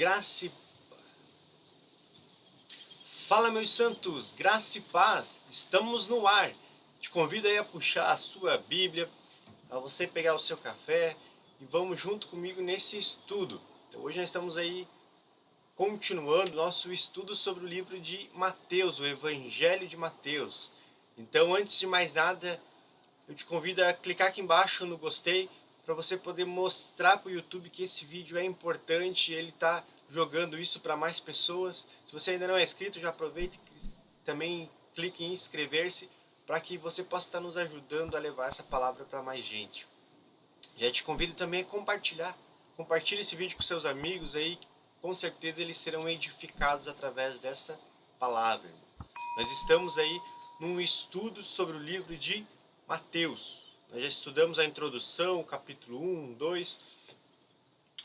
graça e Fala, meus santos, graça e paz, estamos no ar. Te convido aí a puxar a sua Bíblia, a você pegar o seu café e vamos junto comigo nesse estudo. Então, hoje nós estamos aí continuando nosso estudo sobre o livro de Mateus, o Evangelho de Mateus. Então, antes de mais nada, eu te convido a clicar aqui embaixo no gostei para você poder mostrar para o YouTube que esse vídeo é importante, ele está jogando isso para mais pessoas. Se você ainda não é inscrito, já aproveite também clique em inscrever-se para que você possa estar nos ajudando a levar essa palavra para mais gente. Já te convido também a compartilhar. Compartilhe esse vídeo com seus amigos aí, com certeza eles serão edificados através dessa palavra. Nós estamos aí num estudo sobre o livro de Mateus. Nós já estudamos a introdução, capítulo 1, 2.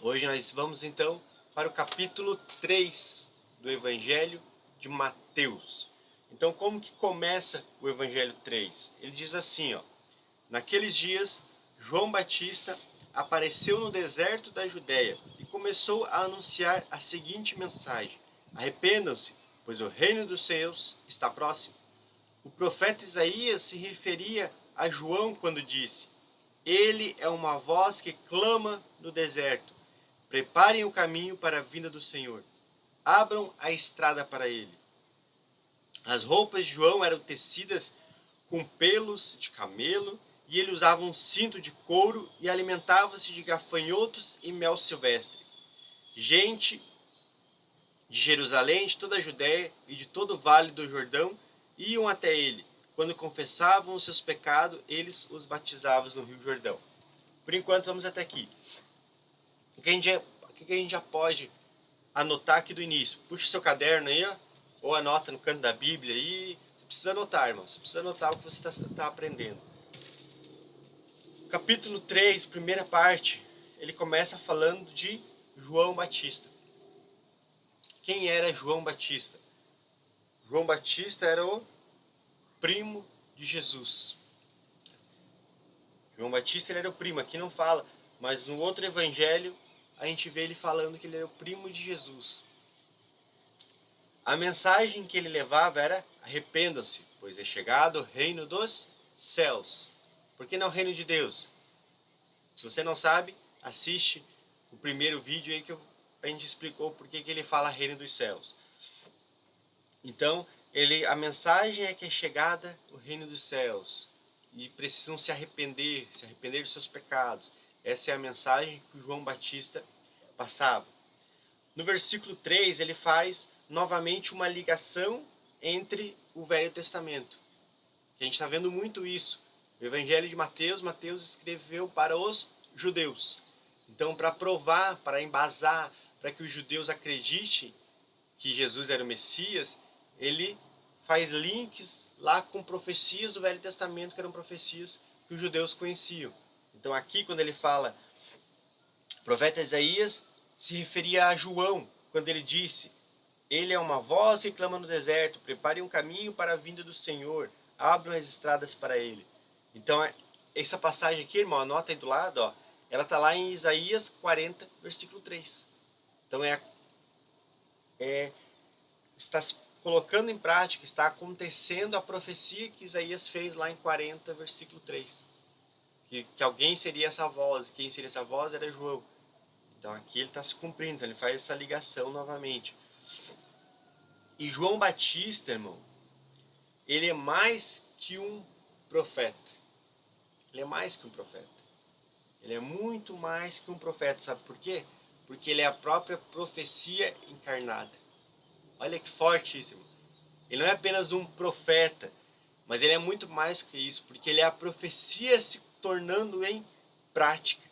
Hoje nós vamos então para o capítulo 3 do Evangelho de Mateus. Então, como que começa o Evangelho 3? Ele diz assim, ó: Naqueles dias, João Batista apareceu no deserto da Judéia e começou a anunciar a seguinte mensagem: Arrependam-se, pois o reino dos céus está próximo. O profeta Isaías se referia a João quando disse: Ele é uma voz que clama no deserto Preparem o caminho para a vinda do Senhor. Abram a estrada para ele. As roupas de João eram tecidas com pelos de camelo e ele usava um cinto de couro e alimentava-se de gafanhotos e mel silvestre. Gente de Jerusalém, de toda a Judéia e de todo o vale do Jordão iam até ele. Quando confessavam os seus pecados, eles os batizavam no Rio Jordão. Por enquanto, vamos até aqui que a gente, o que a gente já pode anotar aqui do início? Puxa seu caderno aí, ó, ou anota no canto da Bíblia aí. Você precisa anotar, irmão. Você precisa anotar o que você está tá aprendendo. Capítulo 3, primeira parte, ele começa falando de João Batista. Quem era João Batista? João Batista era o primo de Jesus. João Batista ele era o primo, aqui não fala, mas no outro evangelho a gente vê ele falando que ele é o primo de Jesus. A mensagem que ele levava era: arrependam-se, pois é chegado o reino dos céus. Por que não o reino de Deus? Se você não sabe, assiste o primeiro vídeo aí que a gente explicou por que ele fala reino dos céus. Então, ele, a mensagem é que é chegada o reino dos céus e precisam se arrepender, se arrepender dos seus pecados. Essa é a mensagem que João Batista passava. No versículo 3, ele faz novamente uma ligação entre o Velho Testamento. A gente está vendo muito isso. O Evangelho de Mateus, Mateus escreveu para os judeus. Então, para provar, para embasar, para que os judeus acreditem que Jesus era o Messias, ele faz links lá com profecias do Velho Testamento, que eram profecias que os judeus conheciam. Então aqui quando ele fala, profeta Isaías se referia a João, quando ele disse, ele é uma voz que clama no deserto, preparem um caminho para a vinda do Senhor, abram as estradas para ele. Então é, essa passagem aqui, irmão, anota aí do lado, ó, ela está lá em Isaías 40, versículo 3. Então é, é está colocando em prática, está acontecendo a profecia que Isaías fez lá em 40, versículo 3 que, que alguém seria essa voz, quem seria essa voz era João. Então aqui ele está se cumprindo, então ele faz essa ligação novamente. E João Batista, irmão, ele é mais que um profeta. Ele é mais que um profeta. Ele é muito mais que um profeta, sabe por quê? Porque ele é a própria profecia encarnada. Olha que irmão. Ele não é apenas um profeta, mas ele é muito mais que isso, porque ele é a profecia se tornando em prática.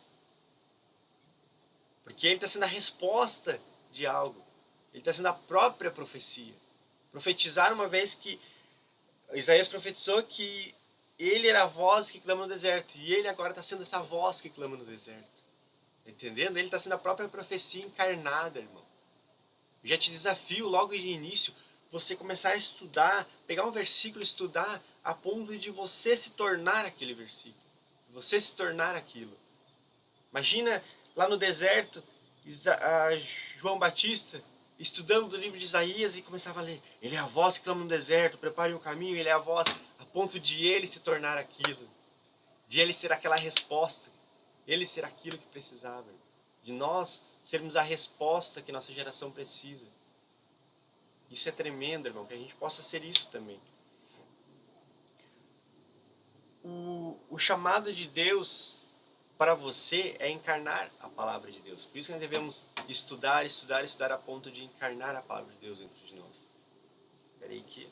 Porque ele está sendo a resposta de algo. Ele está sendo a própria profecia. Profetizar uma vez que Isaías profetizou que ele era a voz que clama no deserto. E ele agora está sendo essa voz que clama no deserto. Entendendo? Ele está sendo a própria profecia encarnada, irmão. Já te desafio logo de início você começar a estudar, pegar um versículo e estudar a ponto de você se tornar aquele versículo você se tornar aquilo. Imagina lá no deserto, João Batista estudando o livro de Isaías e começava a ler. Ele é a voz que clama no deserto, prepare o um caminho, ele é a voz, a ponto de ele se tornar aquilo, de ele ser aquela resposta, ele ser aquilo que precisava, de nós sermos a resposta que nossa geração precisa. Isso é tremendo, irmão, que a gente possa ser isso também. O, o chamado de Deus para você é encarnar a palavra de Deus. Por isso que nós devemos estudar, estudar, estudar a ponto de encarnar a palavra de Deus dentro de nós. Espera aí que...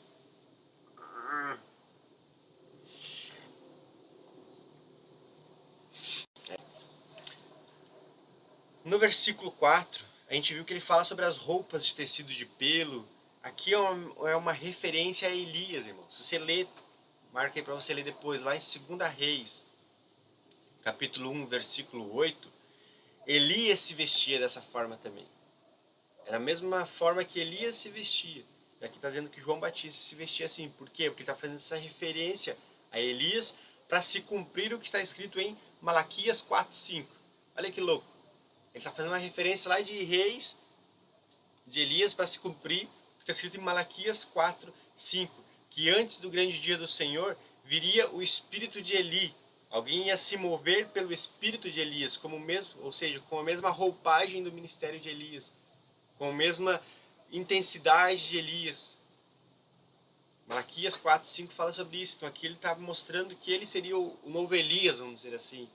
No versículo 4, a gente viu que ele fala sobre as roupas de tecido de pelo. Aqui é uma, é uma referência a Elias, irmão. Se você ler, marca aí para você ler depois, lá em 2 Reis, capítulo 1, versículo 8, Elias se vestia dessa forma também. Era a mesma forma que Elias se vestia. E aqui está dizendo que João Batista se vestia assim. Por quê? Porque está fazendo essa referência a Elias para se cumprir o que está escrito em Malaquias 4, 5. Olha que louco. Ele está fazendo uma referência lá de reis de Elias para se cumprir que está escrito em Malaquias 4, 5. Que antes do grande dia do Senhor viria o espírito de Eli, Alguém ia se mover pelo espírito de Elias, como mesmo, ou seja, com a mesma roupagem do ministério de Elias, com a mesma intensidade de Elias. Malaquias 4, 5 fala sobre isso. Então aqui ele está mostrando que ele seria o, novo Elias, vamos dizer assim.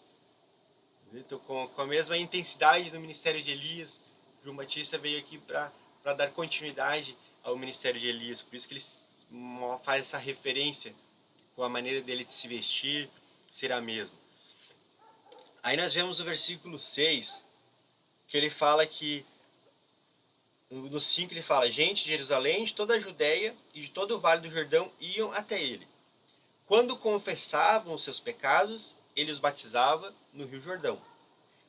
Com, a mesma intensidade do ministério de Elias, João Batista veio aqui para dar continuidade ao ministério de Elias. Por isso que ele faz essa referência com a maneira dele de se vestir, será mesmo. Aí nós vemos o versículo 6, que ele fala que, no 5 ele fala, gente de Jerusalém, de toda a Judéia e de todo o Vale do Jordão iam até ele. Quando confessavam os seus pecados, ele os batizava no Rio Jordão.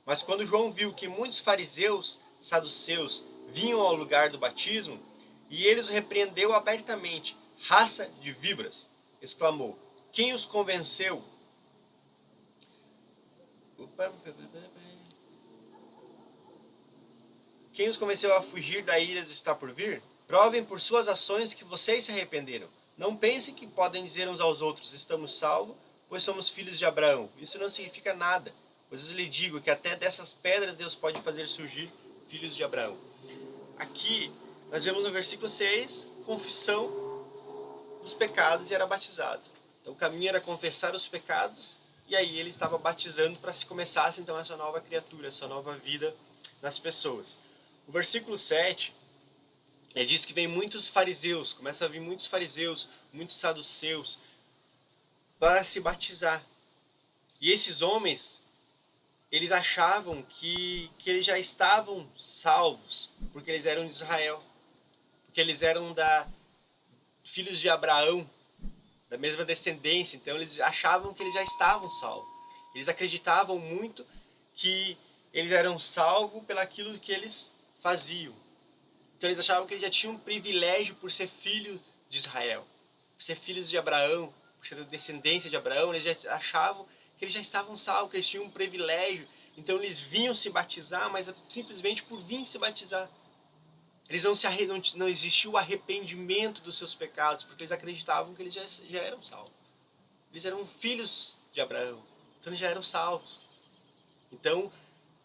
Mas quando João viu que muitos fariseus, saduceus, vinham ao lugar do batismo, e ele os repreendeu abertamente, raça de víboras, exclamou: Quem os convenceu quem os convenceu a fugir da ira do está por vir? Provem por suas ações que vocês se arrependeram. Não pensem que podem dizer uns aos outros: estamos salvos, pois somos filhos de Abraão. Isso não significa nada, pois eu lhe digo que até dessas pedras Deus pode fazer surgir filhos de Abraão. Aqui nós vemos no versículo 6, confissão dos pecados e era batizado. Então o caminho era confessar os pecados e aí ele estava batizando para se começasse então essa nova criatura, essa nova vida nas pessoas. O versículo 7, ele diz que vem muitos fariseus, começa a vir muitos fariseus, muitos saduceus, para se batizar. E esses homens, eles achavam que, que eles já estavam salvos, porque eles eram de Israel, porque eles eram da filhos de Abraão, da mesma descendência, então eles achavam que eles já estavam salvos. Eles acreditavam muito que eles eram salvos pelaquilo que eles faziam. Então eles achavam que eles já tinham um privilégio por ser filho de Israel, por ser filhos de Abraão, da descendência de Abraão, eles já achavam que eles já estavam salvos, que eles tinham um privilégio. Então eles vinham se batizar, mas simplesmente por vir se batizar. Eles não se arre... não, não existiu o arrependimento dos seus pecados, porque eles acreditavam que eles já, já eram salvos. Eles eram filhos de Abraão, então eles já eram salvos. Então,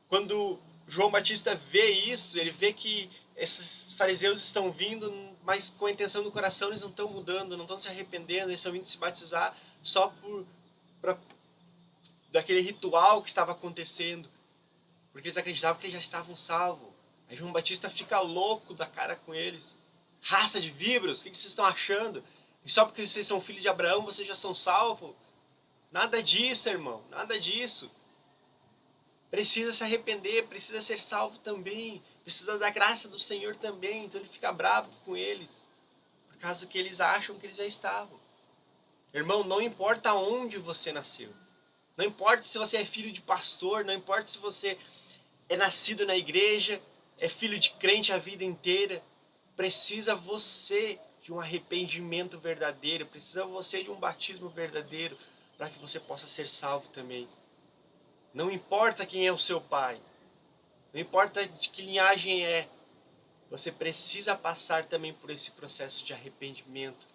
quando João Batista vê isso, ele vê que esses fariseus estão vindo, mas com a intenção do coração eles não estão mudando, não estão se arrependendo, eles estão vindo se batizar só por pra, daquele ritual que estava acontecendo, porque eles acreditavam que eles já estavam salvos. Aí João Batista fica louco da cara com eles. Raça de víboros, o que vocês estão achando? E só porque vocês são filhos de Abraão, vocês já são salvos? Nada disso, irmão, nada disso. Precisa se arrepender, precisa ser salvo também, precisa da graça do Senhor também. Então ele fica bravo com eles, por causa que eles acham que eles já estavam. Irmão, não importa onde você nasceu, não importa se você é filho de pastor, não importa se você é nascido na igreja, é filho de crente a vida inteira, precisa você de um arrependimento verdadeiro, precisa você de um batismo verdadeiro para que você possa ser salvo também. Não importa quem é o seu pai, Não importa de que linhagem é, você precisa passar também por esse processo de arrependimento,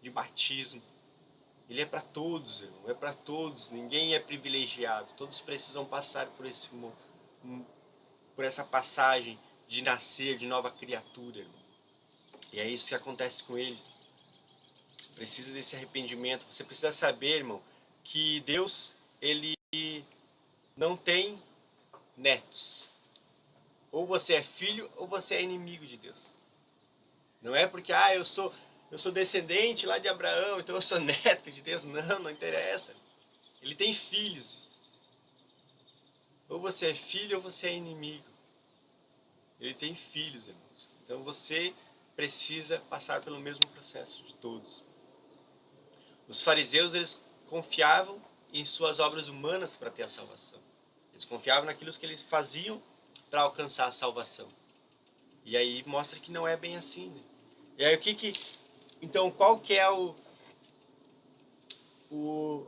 de batismo. Ele é para todos, irmão, é para todos. Ninguém é privilegiado. Todos precisam passar por esse por essa passagem de nascer de nova criatura, irmão. E é isso que acontece com eles. Precisa desse arrependimento. Você precisa saber, irmão, que Deus ele não tem netos. Ou você é filho ou você é inimigo de Deus. Não é porque ah, eu sou eu sou descendente lá de Abraão, então eu sou neto de Deus. Não, não interessa. Ele tem filhos. Ou você é filho ou você é inimigo. Ele tem filhos, irmãos. Então você precisa passar pelo mesmo processo de todos. Os fariseus, eles confiavam em suas obras humanas para ter a salvação. Eles confiavam naquilo que eles faziam para alcançar a salvação. E aí mostra que não é bem assim, né? E aí o que que então qual que é o o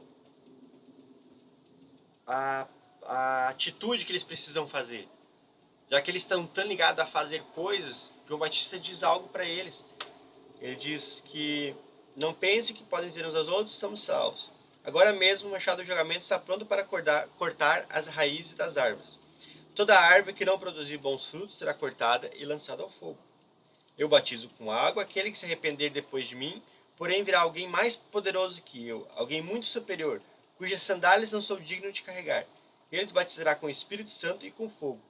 a, a atitude que eles precisam fazer? Já que eles estão tão ligados a fazer coisas, João Batista diz algo para eles. Ele diz que não pense que podem dizer uns aos outros, estamos salvos. Agora mesmo o machado do julgamento está pronto para cortar, cortar as raízes das árvores. Toda árvore que não produzir bons frutos será cortada e lançada ao fogo. Eu batizo com água aquele que se arrepender depois de mim, porém virá alguém mais poderoso que eu, alguém muito superior, cujas sandálias não sou digno de carregar. Ele os batizará com o Espírito Santo e com fogo.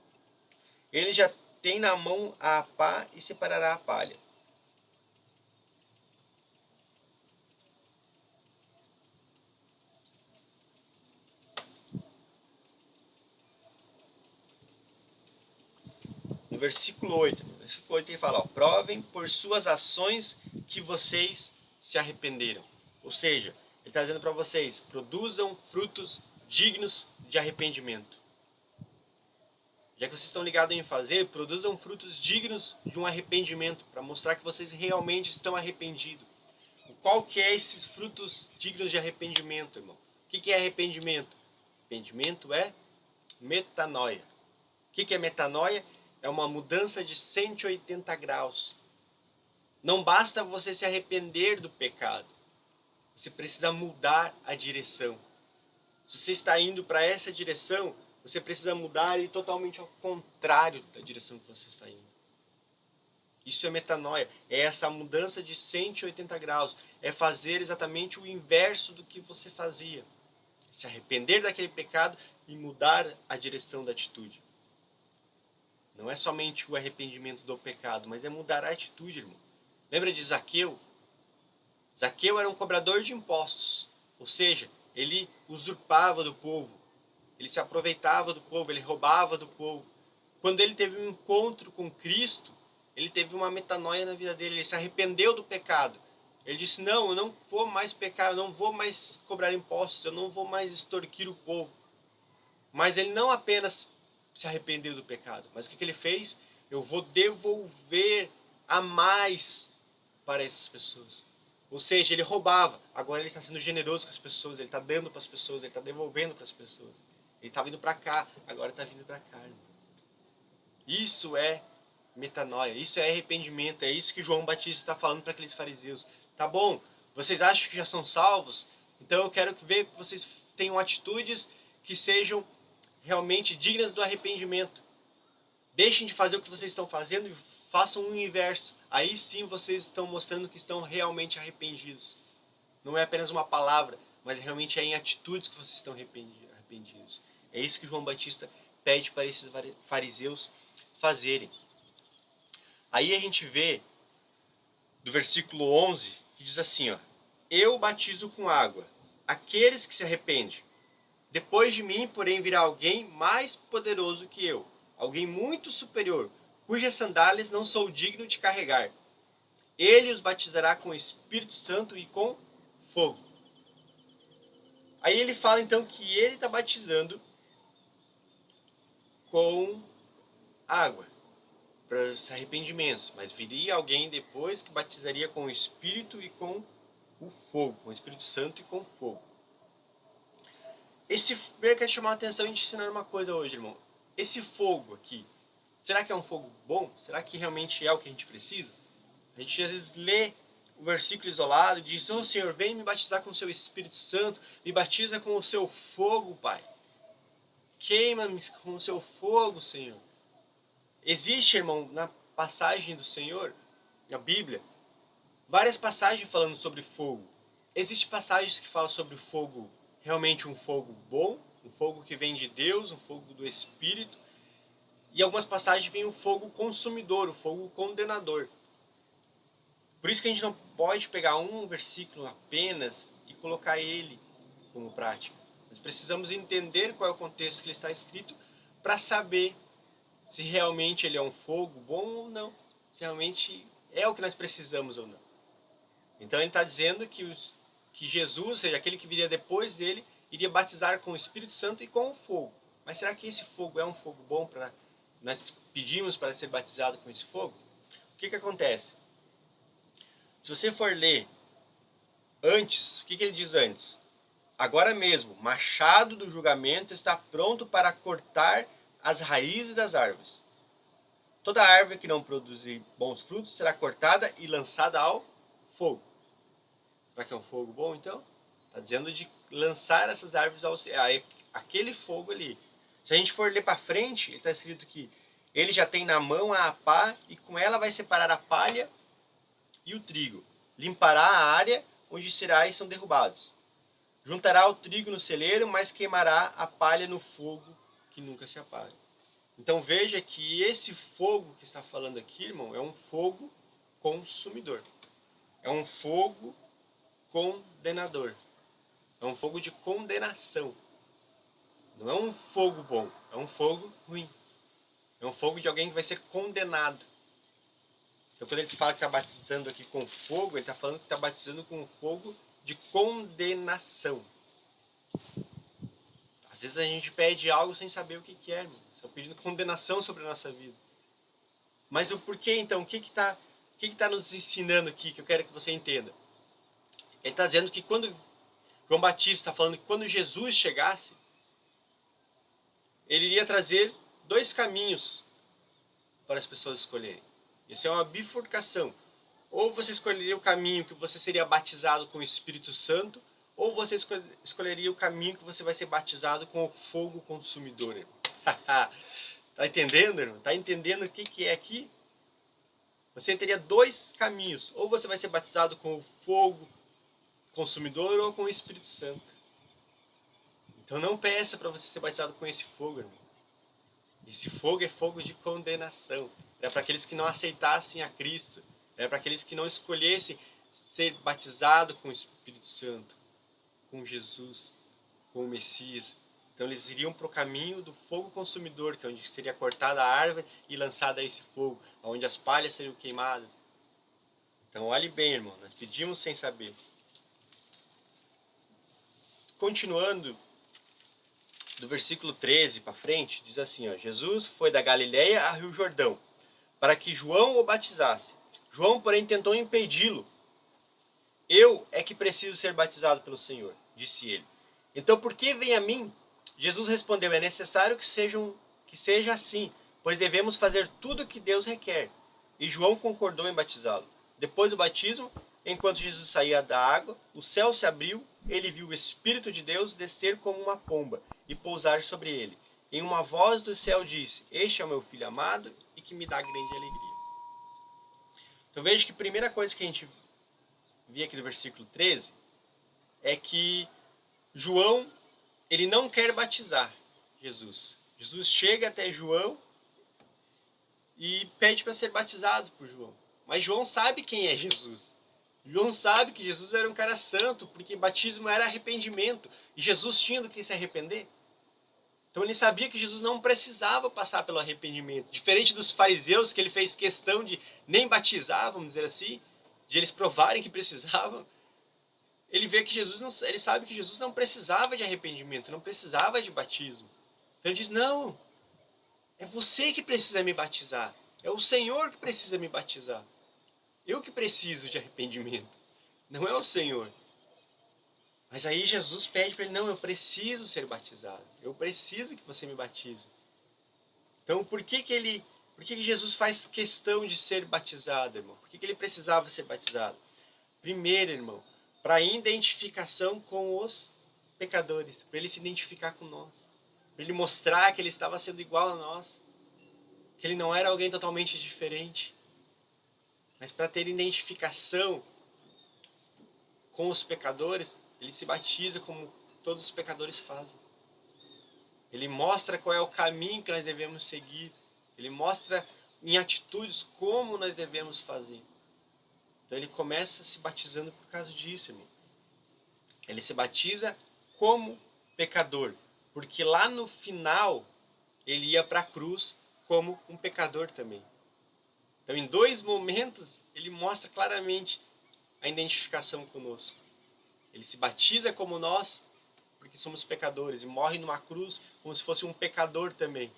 Ele já tem na mão a pá e separará a palha. Versículo 8. No versículo 8 ele fala: ó, provem por suas ações que vocês se arrependeram. Ou seja, ele está dizendo para vocês: produzam frutos dignos de arrependimento. Já que vocês estão ligados em fazer, produzam frutos dignos de um arrependimento, para mostrar que vocês realmente estão arrependidos. Qual que é esses frutos dignos de arrependimento, irmão? O que, que é arrependimento? Arrependimento é metanoia. O que, que é metanoia? É uma mudança de 180 graus. Não basta você se arrepender do pecado. Você precisa mudar a direção. Se você está indo para essa direção, você precisa mudar e totalmente ao contrário da direção que você está indo. Isso é metanoia, é essa mudança de 180 graus, é fazer exatamente o inverso do que você fazia. Se arrepender daquele pecado e mudar a direção da atitude. Não é somente o arrependimento do pecado, mas é mudar a atitude, irmão. Lembra de Zaqueu? Zaqueu era um cobrador de impostos, ou seja, ele usurpava do povo, ele se aproveitava do povo, ele roubava do povo. Quando ele teve um encontro com Cristo, ele teve uma metanoia na vida dele, ele se arrependeu do pecado. Ele disse: Não, eu não vou mais pecar, eu não vou mais cobrar impostos, eu não vou mais extorquir o povo. Mas ele não apenas se arrependeu do pecado. Mas o que, que ele fez? Eu vou devolver a mais para essas pessoas. Ou seja, ele roubava, agora ele está sendo generoso com as pessoas, ele está dando para as pessoas, ele está devolvendo para as pessoas. Ele está vindo para cá, agora está vindo para cá. Isso é metanoia, isso é arrependimento, é isso que João Batista está falando para aqueles fariseus. Tá bom, vocês acham que já são salvos? Então eu quero ver que vocês tenham atitudes que sejam realmente dignas do arrependimento. Deixem de fazer o que vocês estão fazendo e façam o inverso. Aí sim vocês estão mostrando que estão realmente arrependidos. Não é apenas uma palavra, mas realmente é em atitudes que vocês estão arrependidos. É isso que João Batista pede para esses fariseus fazerem. Aí a gente vê do versículo 11 que diz assim, ó: Eu batizo com água aqueles que se arrependem depois de mim, porém, virá alguém mais poderoso que eu, alguém muito superior, cujas sandálias não sou digno de carregar. Ele os batizará com o Espírito Santo e com fogo. Aí ele fala então que ele está batizando com água para os arrependimentos, mas viria alguém depois que batizaria com o Espírito e com o fogo, com o Espírito Santo e com fogo. Esse eu quero chamar a atenção e te ensinar uma coisa hoje, irmão. esse fogo aqui, será que é um fogo bom? Será que realmente é o que a gente precisa? A gente às vezes lê o versículo isolado e diz: Oh Senhor, vem me batizar com o seu Espírito Santo, me batiza com o seu fogo, Pai. Queima-me com o seu fogo, Senhor. Existe, irmão, na passagem do Senhor, na Bíblia, várias passagens falando sobre fogo. Existem passagens que falam sobre fogo, realmente um fogo bom, um fogo que vem de Deus, um fogo do Espírito. E algumas passagens vem o fogo consumidor, o fogo condenador. Por isso que a gente não pode pegar um versículo apenas e colocar ele como prática. Nós precisamos entender qual é o contexto que ele está escrito para saber se realmente ele é um fogo bom ou não, se realmente é o que nós precisamos ou não. Então ele está dizendo que, os, que Jesus, seja, aquele que viria depois dele, iria batizar com o Espírito Santo e com o fogo. Mas será que esse fogo é um fogo bom para nós pedimos para ser batizado com esse fogo? O que, que acontece? Se você for ler antes, o que, que ele diz antes? Agora mesmo, machado do julgamento está pronto para cortar as raízes das árvores. Toda árvore que não produzir bons frutos será cortada e lançada ao fogo. Para que é um fogo bom, então? Está dizendo de lançar essas árvores ao aquele fogo ali. Se a gente for ler para frente, está escrito que ele já tem na mão a pá e com ela vai separar a palha e o trigo. Limpará a área onde os cereais são derrubados. Juntará o trigo no celeiro, mas queimará a palha no fogo que nunca se apaga. Então veja que esse fogo que está falando aqui, irmão, é um fogo consumidor. É um fogo condenador. É um fogo de condenação. Não é um fogo bom, é um fogo ruim. É um fogo de alguém que vai ser condenado. Então, quando ele fala que está batizando aqui com fogo, ele está falando que está batizando com fogo de condenação. Às vezes a gente pede algo sem saber o que, que é. Estão pedindo condenação sobre a nossa vida. Mas o porquê, então? O que está que que tá nos ensinando aqui que eu quero que você entenda? Ele está dizendo que quando João Batista está falando que quando Jesus chegasse, ele iria trazer dois caminhos para as pessoas escolherem. Isso é uma bifurcação. Ou você escolheria o caminho que você seria batizado com o Espírito Santo, ou você escolheria o caminho que você vai ser batizado com o fogo consumidor. tá entendendo, irmão? Tá entendendo o que, que é aqui? Você teria dois caminhos. Ou você vai ser batizado com o fogo consumidor ou com o Espírito Santo. Então não peça para você ser batizado com esse fogo, irmão. Esse fogo é fogo de condenação é para aqueles que não aceitassem a Cristo, é para aqueles que não escolhessem ser batizado com o Espírito Santo, com Jesus, com o Messias. Então eles iriam para o caminho do fogo consumidor, que é onde seria cortada a árvore e lançada esse fogo, onde as palhas seriam queimadas. Então olhe bem, irmão, nós pedimos sem saber. Continuando do versículo 13 para frente, diz assim, ó, Jesus foi da Galileia a Rio Jordão para que João o batizasse. João, porém, tentou impedi-lo. Eu é que preciso ser batizado pelo Senhor, disse ele. Então, por que vem a mim? Jesus respondeu: É necessário que, sejam, que seja assim, pois devemos fazer tudo o que Deus requer. E João concordou em batizá-lo. Depois do batismo, enquanto Jesus saía da água, o céu se abriu, ele viu o Espírito de Deus descer como uma pomba e pousar sobre ele. Em uma voz do céu disse: Este é o meu filho amado e que me dá grande alegria. Então veja que a primeira coisa que a gente vê aqui no versículo 13 é que João ele não quer batizar Jesus. Jesus chega até João e pede para ser batizado por João. Mas João sabe quem é Jesus. João sabe que Jesus era um cara santo, porque batismo era arrependimento. E Jesus tinha do que se arrepender. Então ele sabia que Jesus não precisava passar pelo arrependimento. Diferente dos fariseus, que ele fez questão de nem batizar, vamos dizer assim, de eles provarem que precisavam. Ele vê que Jesus não, ele sabe que Jesus não precisava de arrependimento, não precisava de batismo. Então ele diz: "Não. É você que precisa me batizar. É o Senhor que precisa me batizar. Eu que preciso de arrependimento. Não é o Senhor." Mas aí Jesus pede para ele: não, eu preciso ser batizado. Eu preciso que você me batize. Então, por que que ele, por que que Jesus faz questão de ser batizado, irmão? Por que que ele precisava ser batizado? Primeiro, irmão, para identificação com os pecadores, para ele se identificar com nós, para ele mostrar que ele estava sendo igual a nós, que ele não era alguém totalmente diferente, mas para ter identificação com os pecadores, ele se batiza como todos os pecadores fazem. Ele mostra qual é o caminho que nós devemos seguir. Ele mostra em atitudes como nós devemos fazer. Então ele começa se batizando por causa disso, irmão. Ele se batiza como pecador, porque lá no final ele ia para a cruz como um pecador também. Então, em dois momentos, ele mostra claramente a identificação conosco. Ele se batiza como nós, porque somos pecadores, e morre numa cruz como se fosse um pecador também,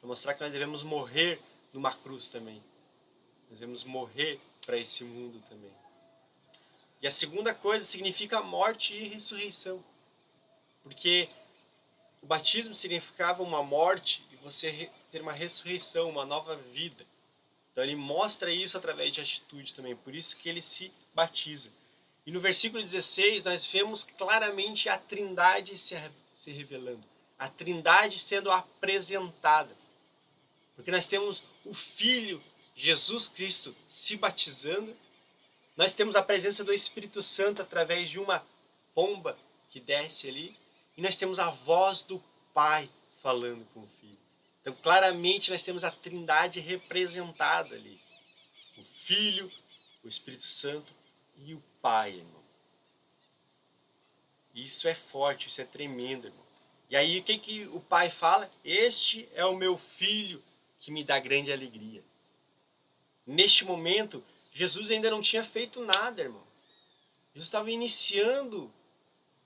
para mostrar que nós devemos morrer numa cruz também. Nós devemos morrer para esse mundo também. E a segunda coisa significa morte e ressurreição. Porque o batismo significava uma morte e você ter uma ressurreição, uma nova vida. Então ele mostra isso através de atitude também, por isso que ele se batiza. E no versículo 16 nós vemos claramente a Trindade se, se revelando, a Trindade sendo apresentada. Porque nós temos o Filho Jesus Cristo se batizando nós temos a presença do Espírito Santo através de uma pomba que desce ali. E nós temos a voz do Pai falando com o Filho. Então, claramente, nós temos a trindade representada ali: o Filho, o Espírito Santo e o Pai, irmão. Isso é forte, isso é tremendo, irmão. E aí, o que, que o Pai fala? Este é o meu filho que me dá grande alegria. Neste momento, Jesus ainda não tinha feito nada, irmão. Jesus estava iniciando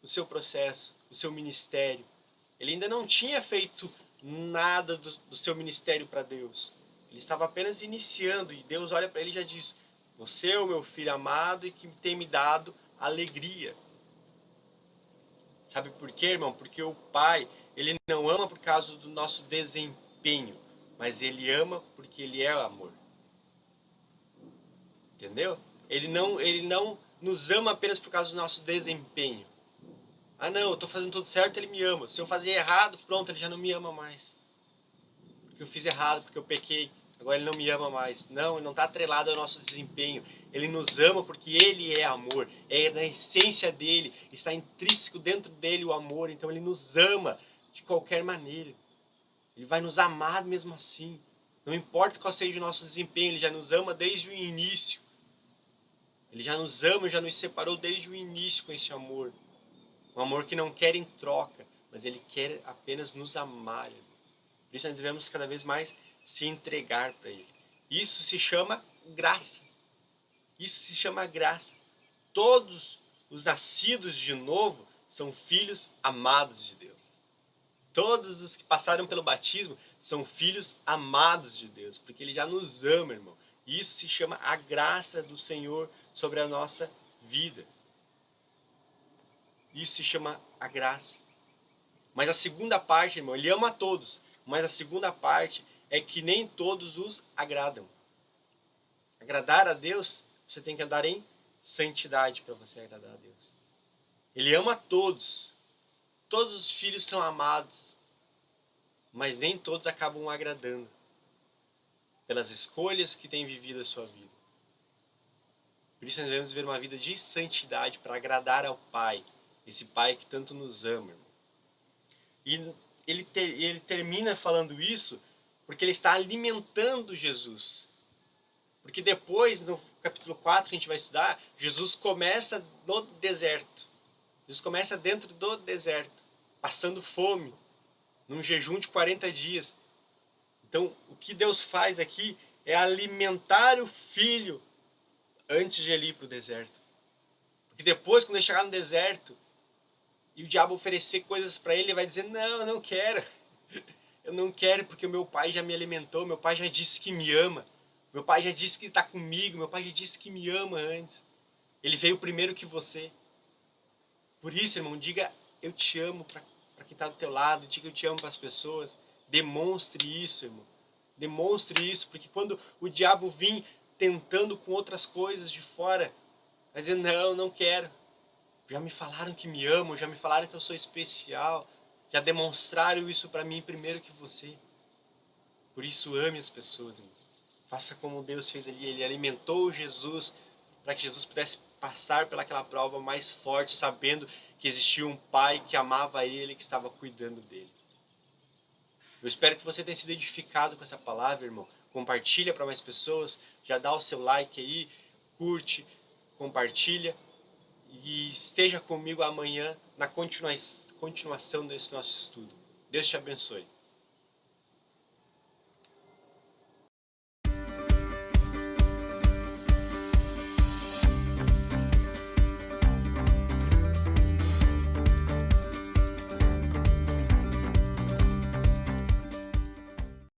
o seu processo, o seu ministério. Ele ainda não tinha feito nada do, do seu ministério para Deus. Ele estava apenas iniciando e Deus olha para ele e já diz: Você é o meu filho amado e que tem me dado alegria. Sabe por quê, irmão? Porque o Pai, ele não ama por causa do nosso desempenho, mas ele ama porque ele é amor. Entendeu? Ele não, ele não nos ama apenas por causa do nosso desempenho. Ah, não, eu estou fazendo tudo certo, ele me ama. Se eu fazer errado, pronto, ele já não me ama mais. Porque eu fiz errado, porque eu pequei. Agora ele não me ama mais. Não, ele não está atrelado ao nosso desempenho. Ele nos ama porque ele é amor. É na essência dele, está intrínseco dentro dele o amor. Então ele nos ama de qualquer maneira. Ele vai nos amar mesmo assim. Não importa qual seja o nosso desempenho, ele já nos ama desde o início. Ele já nos ama, já nos separou desde o início com esse amor. Um amor que não quer em troca, mas ele quer apenas nos amar. Por isso nós devemos cada vez mais se entregar para ele. Isso se chama graça. Isso se chama graça. Todos os nascidos de novo são filhos amados de Deus. Todos os que passaram pelo batismo são filhos amados de Deus, porque ele já nos ama, irmão. Isso se chama a graça do Senhor sobre a nossa vida. Isso se chama a graça. Mas a segunda parte, irmão, ele ama a todos. Mas a segunda parte é que nem todos os agradam. Agradar a Deus, você tem que andar em santidade para você agradar a Deus. Ele ama a todos. Todos os filhos são amados. Mas nem todos acabam agradando pelas escolhas que têm vivido a sua vida. Por isso nós devemos viver uma vida de santidade para agradar ao Pai, esse Pai que tanto nos ama. Irmão. E ele, ter, ele termina falando isso porque ele está alimentando Jesus. Porque depois, no capítulo 4 que a gente vai estudar, Jesus começa no deserto. Jesus começa dentro do deserto, passando fome, num jejum de 40 dias. Então, o que Deus faz aqui é alimentar o filho antes de ele ir para o deserto. Porque depois, quando ele chegar no deserto e o diabo oferecer coisas para ele, ele vai dizer: Não, eu não quero. Eu não quero porque o meu pai já me alimentou, meu pai já disse que me ama, meu pai já disse que está comigo, meu pai já disse que me ama antes. Ele veio primeiro que você. Por isso, irmão, diga eu te amo para quem está do teu lado, diga eu te amo para as pessoas. Demonstre isso, irmão. Demonstre isso, porque quando o diabo vir tentando com outras coisas de fora, vai dizer: Não, não quero. Já me falaram que me amam, já me falaram que eu sou especial, já demonstraram isso para mim primeiro que você. Por isso, ame as pessoas, irmão. Faça como Deus fez ali. Ele alimentou Jesus para que Jesus pudesse passar pelaquela prova mais forte, sabendo que existia um pai que amava ele, que estava cuidando dele. Eu espero que você tenha sido edificado com essa palavra, irmão. Compartilha para mais pessoas, já dá o seu like aí, curte, compartilha e esteja comigo amanhã na continuação desse nosso estudo. Deus te abençoe.